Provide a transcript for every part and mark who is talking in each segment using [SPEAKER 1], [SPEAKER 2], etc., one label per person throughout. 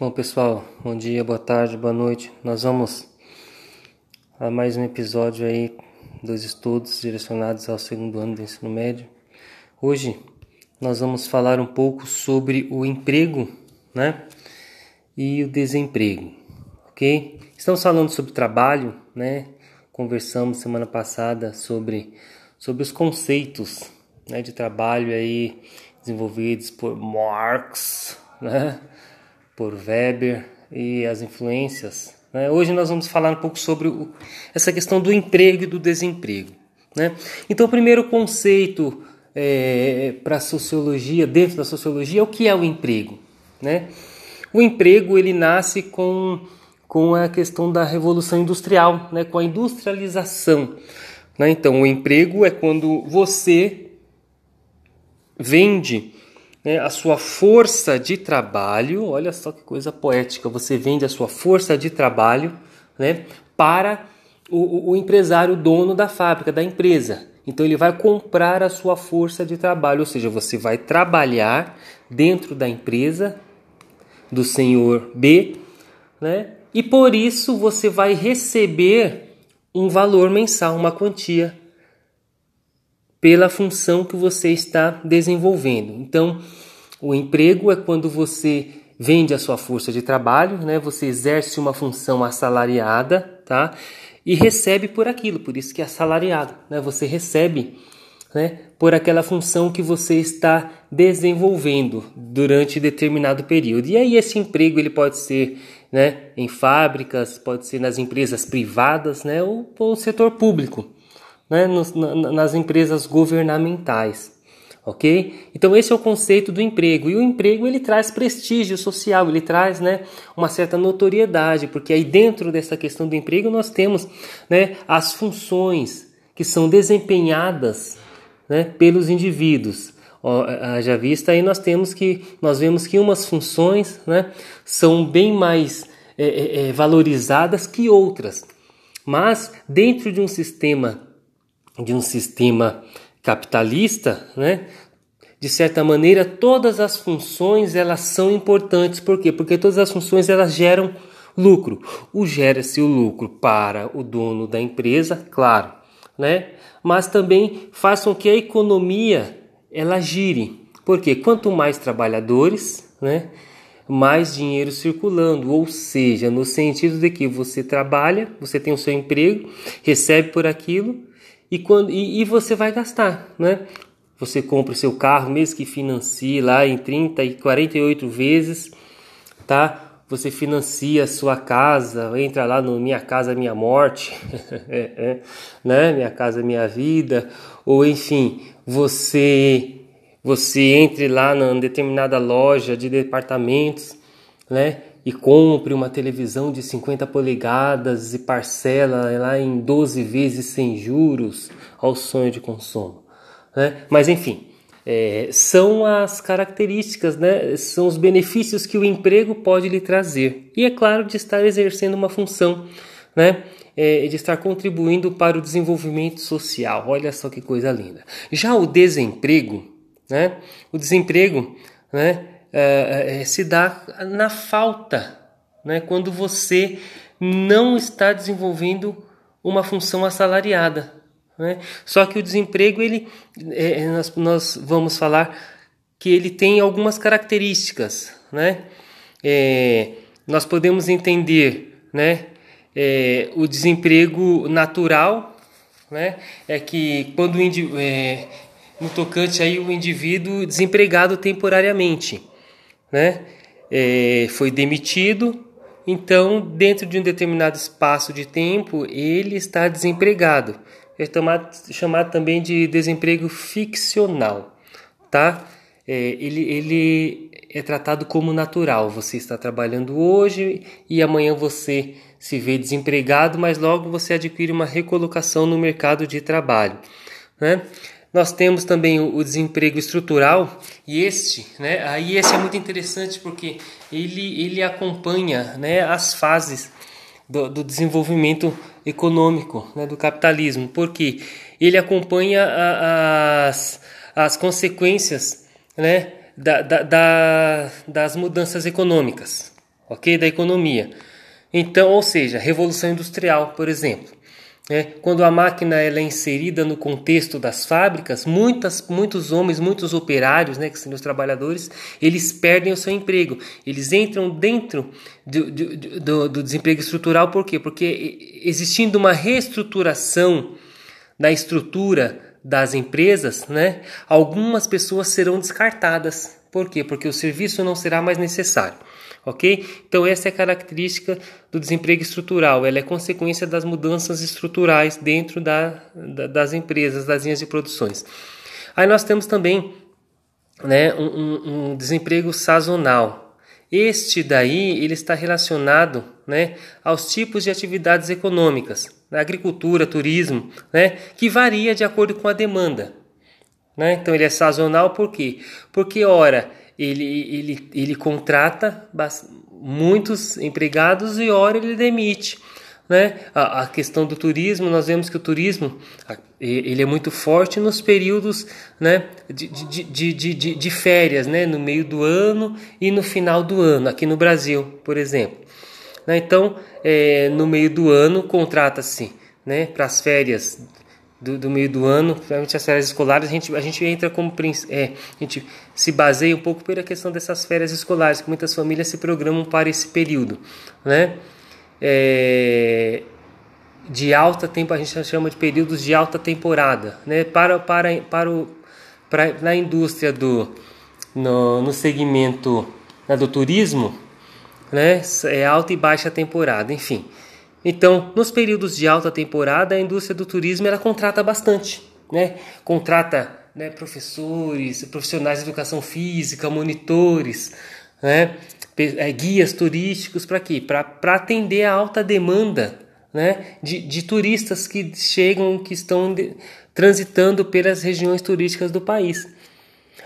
[SPEAKER 1] Bom, pessoal, bom dia, boa tarde, boa noite. Nós vamos a mais um episódio aí dos estudos direcionados ao segundo ano do ensino médio. Hoje nós vamos falar um pouco sobre o emprego, né? E o desemprego, ok? Estamos falando sobre trabalho, né? Conversamos semana passada sobre, sobre os conceitos né, de trabalho aí desenvolvidos por Marx, né? Por Weber e as influências. Né? Hoje nós vamos falar um pouco sobre o, essa questão do emprego e do desemprego. Né? Então, o primeiro conceito é, para a sociologia, dentro da sociologia, é o que é o emprego. Né? O emprego ele nasce com, com a questão da revolução industrial, né? com a industrialização. Né? Então, o emprego é quando você vende né, a sua força de trabalho, olha só que coisa poética, você vende a sua força de trabalho né, para o, o empresário, o dono da fábrica, da empresa. Então ele vai comprar a sua força de trabalho, ou seja, você vai trabalhar dentro da empresa do senhor B, né? E por isso você vai receber um valor mensal, uma quantia pela função que você está desenvolvendo. Então, o emprego é quando você vende a sua força de trabalho, né? Você exerce uma função assalariada, tá? E recebe por aquilo, por isso que é assalariado, né? Você recebe, né? Por aquela função que você está desenvolvendo durante determinado período. E aí esse emprego ele pode ser, né? Em fábricas, pode ser nas empresas privadas, né? Ou no setor público né, nos, na, nas empresas governamentais. Ok? Então esse é o conceito do emprego e o emprego ele traz prestígio social, ele traz, né, uma certa notoriedade, porque aí dentro dessa questão do emprego nós temos, né, as funções que são desempenhadas, né, pelos indivíduos. já vista aí nós temos que nós vemos que umas funções, né, são bem mais é, é, é valorizadas que outras, mas dentro de um sistema de um sistema capitalista, né? De certa maneira, todas as funções elas são importantes. Por quê? Porque todas as funções elas geram lucro. O gera-se o lucro para o dono da empresa, claro, né? Mas também faz com que a economia ela gire. Porque quanto mais trabalhadores, né? mais dinheiro circulando, ou seja, no sentido de que você trabalha, você tem o seu emprego, recebe por aquilo e, quando, e, e você vai gastar, né? Você compra o seu carro, mesmo que financie lá em 30 e 48 vezes, tá? Você financia a sua casa, entra lá no Minha Casa Minha Morte, é, é, né? Minha Casa Minha Vida, ou enfim, você você entre lá numa determinada loja de departamentos, né? E compre uma televisão de 50 polegadas e parcela lá em 12 vezes sem juros ao sonho de consumo. Né? Mas enfim, é, são as características, né? são os benefícios que o emprego pode lhe trazer. E é claro, de estar exercendo uma função, né? É, de estar contribuindo para o desenvolvimento social. Olha só que coisa linda. Já o desemprego, né? o desemprego, né? É, se dá na falta, né? quando você não está desenvolvendo uma função assalariada. Né? Só que o desemprego, ele, é, nós, nós, vamos falar que ele tem algumas características. Né? É, nós podemos entender né? É, o desemprego natural, né? é que quando o é, no tocante aí o indivíduo desempregado temporariamente né? É, foi demitido, então, dentro de um determinado espaço de tempo, ele está desempregado. É chamado, chamado também de desemprego ficcional, tá? É, ele, ele é tratado como natural. Você está trabalhando hoje e amanhã você se vê desempregado, mas logo você adquire uma recolocação no mercado de trabalho, né? Nós temos também o, desemprego estrutural e este, né, aí esse é muito interessante porque ele, ele acompanha né, as fases do, do desenvolvimento econômico, né, do capitalismo, porque ele acompanha a, as, as consequências né, da, da, da, das mudanças econômicas. ok? Da economia. Então, ou seja, revolução industrial, por exemplo. É, quando a máquina ela é inserida no contexto das fábricas, muitas, muitos homens, muitos operários, né, que são os trabalhadores, eles perdem o seu emprego. Eles entram dentro do, do, do, desemprego estrutural, por quê? Porque existindo uma reestruturação da estrutura das empresas, né, algumas pessoas serão descartadas. Por quê? Porque o serviço não será mais necessário ok? Então essa é a característica do desemprego estrutural, ela é consequência das mudanças estruturais dentro da, da, das empresas, das linhas de produções. Aí nós temos também né, um, um, desemprego sazonal. Este daí ele está relacionado né, aos tipos de atividades econômicas, agricultura, turismo, né, que varia de acordo com a demanda. Né? Então ele é sazonal por quê? Porque ora ele, ele, ele contrata muitos empregados e ora ele demite. Né? A, a, questão do turismo, nós vemos que o turismo ele é muito forte nos períodos né, de, de, de, de, de férias, né, no meio do ano e no final do ano, aqui no Brasil, por exemplo. Né? Então, é, no meio do ano, contrata-se né, para as férias do, do, meio do ano, principalmente as férias escolares, a gente, a gente entra como é, a gente se baseia um pouco pela questão dessas férias escolares, que muitas famílias se programam para esse período, né? É, de alta tempo, a gente chama de períodos de alta temporada, né? Para para para o para na indústria do no, no segmento né, do turismo, né? É alta e baixa temporada, enfim. Então, nos períodos de alta temporada, a indústria do turismo ela contrata bastante, né? Contrata né, professores, profissionais de educação física, monitores, né? É, guias turísticos para quê? Para atender a alta demanda né, de, de turistas que chegam, que estão de, transitando pelas regiões turísticas do país.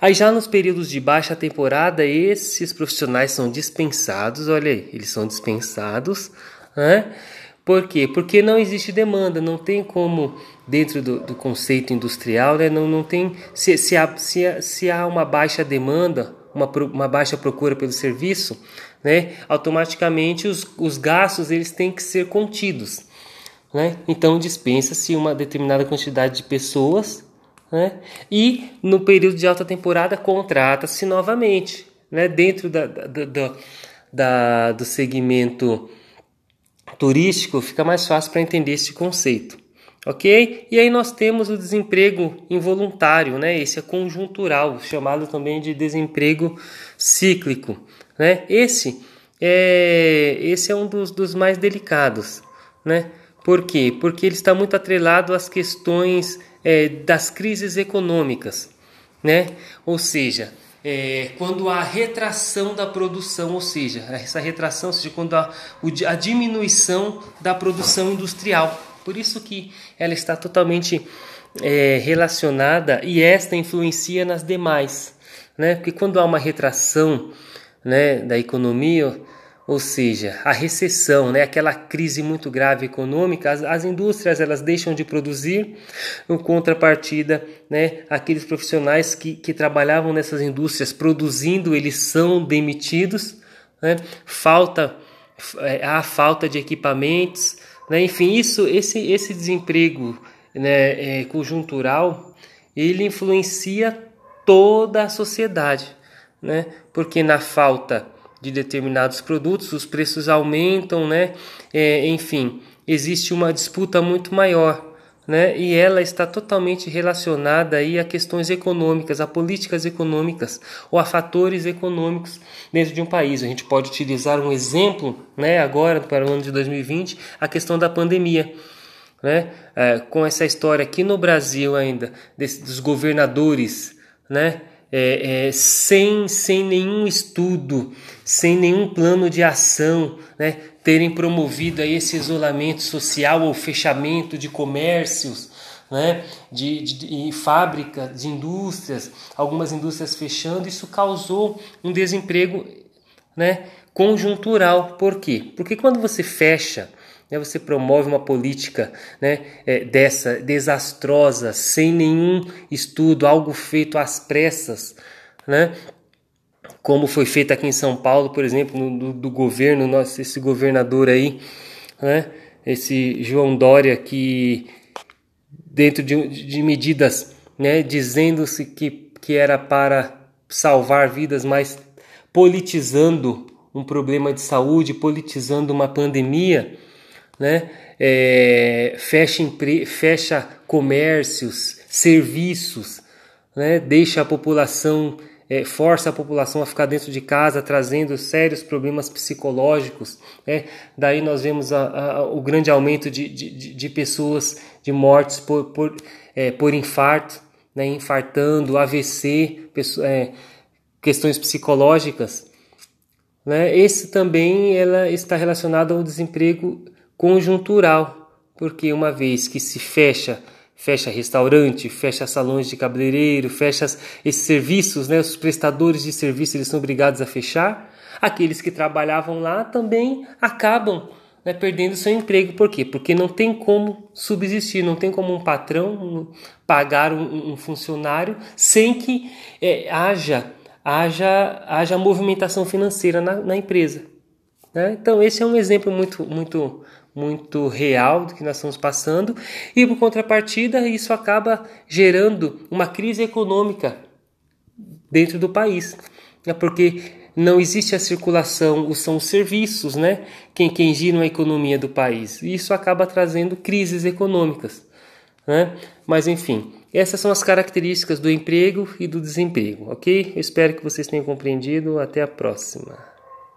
[SPEAKER 1] Aí já nos períodos de baixa temporada, esses profissionais são dispensados, olha aí, eles são dispensados, né? Por quê? Porque não existe demanda, não tem como, dentro do, do conceito industrial, né, não, não tem. Se, se, há, se, se há uma baixa demanda, uma, uma baixa procura pelo serviço, né, automaticamente os, os gastos eles têm que ser contidos. Né? Então dispensa-se uma determinada quantidade de pessoas né? e no período de alta temporada contrata-se novamente né? dentro da, da, da, da do segmento turístico, fica mais fácil para entender esse conceito. Ok? E aí nós temos o desemprego involuntário, né? Esse é conjuntural, chamado também de desemprego cíclico. Né? Esse, é, esse é um dos, dos mais delicados. Né? Por quê? Porque ele está muito atrelado às questões é, das crises econômicas. Né? Ou seja, é, quando há retração da produção, ou seja, essa retração, ou seja, quando há a diminuição da produção industrial. Por isso que ela está totalmente é, relacionada e esta influencia nas demais, né? Porque quando há uma retração, né, da economia, ou seja, a recessão, né, aquela crise muito grave econômica, as, as indústrias elas deixam de produzir, em contrapartida, né, aqueles profissionais que, que trabalhavam nessas indústrias produzindo, eles são demitidos, né, falta, é, há falta de equipamentos, né, enfim, isso, esse, esse desemprego né, é, conjuntural, ele influencia toda a sociedade, né, porque na falta de determinados produtos, os preços aumentam, né? É, enfim, existe uma disputa muito maior, né? E ela está totalmente relacionada aí a questões econômicas, a políticas econômicas ou a fatores econômicos dentro de um país. A gente pode utilizar um exemplo, né? Agora para o ano de 2020, a questão da pandemia. Né? É, com essa história aqui no Brasil ainda desse, dos governadores, né? É, é, sem, sem nenhum estudo, sem nenhum plano de ação, né, terem promovido aí esse isolamento social ou fechamento de comércios, né, de, de, de fábricas, de indústrias, algumas indústrias fechando, isso causou um desemprego né, conjuntural. Por quê? Porque quando você fecha né, você promove uma política né, é, dessa desastrosa, sem nenhum estudo, algo feito às pressas, né, como foi feito aqui em São Paulo, por exemplo, no, do, do governo, nosso, esse governador aí, né? esse João Dória, que dentro de, de medidas, né, dizendo-se que, que era para salvar vidas, mas politizando um problema de saúde, politizando uma pandemia, né? É, fecha, empre... fecha comércios, serviços, né? deixa a população, é, força a população a ficar dentro de casa, trazendo sérios problemas psicológicos. Né? Daí nós vemos a, a, o grande aumento de, de, de, pessoas, de mortes por, por, é, por infarto, né? infartando, AVC, pessoa, é, questões psicológicas. Né? Esse também ela está relacionado ao desemprego conjuntural, porque uma vez que se fecha fecha restaurante, fecha salões de cabeleireiro, fecha esses serviços, né? Os prestadores de serviço eles são obrigados a fechar. Aqueles que trabalhavam lá também acabam né, perdendo seu emprego. Por quê? Porque não tem como subsistir, não tem como um patrão pagar um, um funcionário sem que é, haja, haja, haja movimentação financeira na, na empresa. Né? Então esse é um exemplo muito, muito muito real do que nós estamos passando, e por contrapartida, isso acaba gerando uma crise econômica dentro do país, né? porque não existe a circulação, são os serviços, né? Quem, quem giram a economia do país. E isso acaba trazendo crises econômicas. Né? Mas enfim, essas são as características do emprego e do desemprego, ok? Eu espero que vocês tenham compreendido. Até a próxima.